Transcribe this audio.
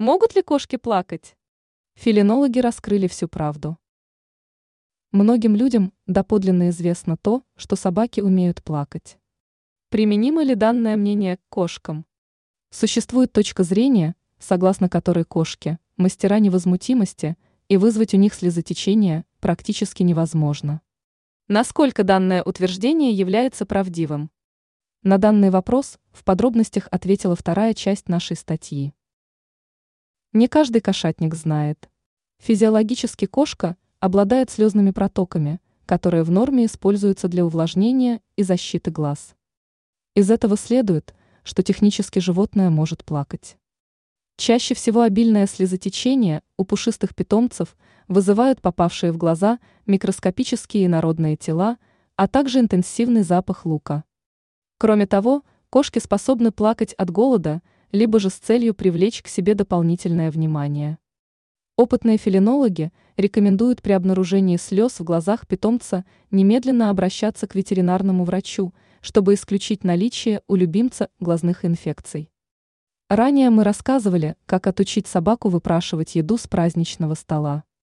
Могут ли кошки плакать? Филинологи раскрыли всю правду. Многим людям доподлинно известно то, что собаки умеют плакать. Применимо ли данное мнение к кошкам? Существует точка зрения, согласно которой кошки – мастера невозмутимости, и вызвать у них слезотечение практически невозможно. Насколько данное утверждение является правдивым? На данный вопрос в подробностях ответила вторая часть нашей статьи. Не каждый кошатник знает. Физиологически кошка обладает слезными протоками, которые в норме используются для увлажнения и защиты глаз. Из этого следует, что технически животное может плакать. Чаще всего обильное слезотечение у пушистых питомцев вызывают попавшие в глаза микроскопические инородные тела, а также интенсивный запах лука. Кроме того, кошки способны плакать от голода – либо же с целью привлечь к себе дополнительное внимание. Опытные филинологи рекомендуют при обнаружении слез в глазах питомца немедленно обращаться к ветеринарному врачу, чтобы исключить наличие у любимца глазных инфекций. Ранее мы рассказывали, как отучить собаку выпрашивать еду с праздничного стола.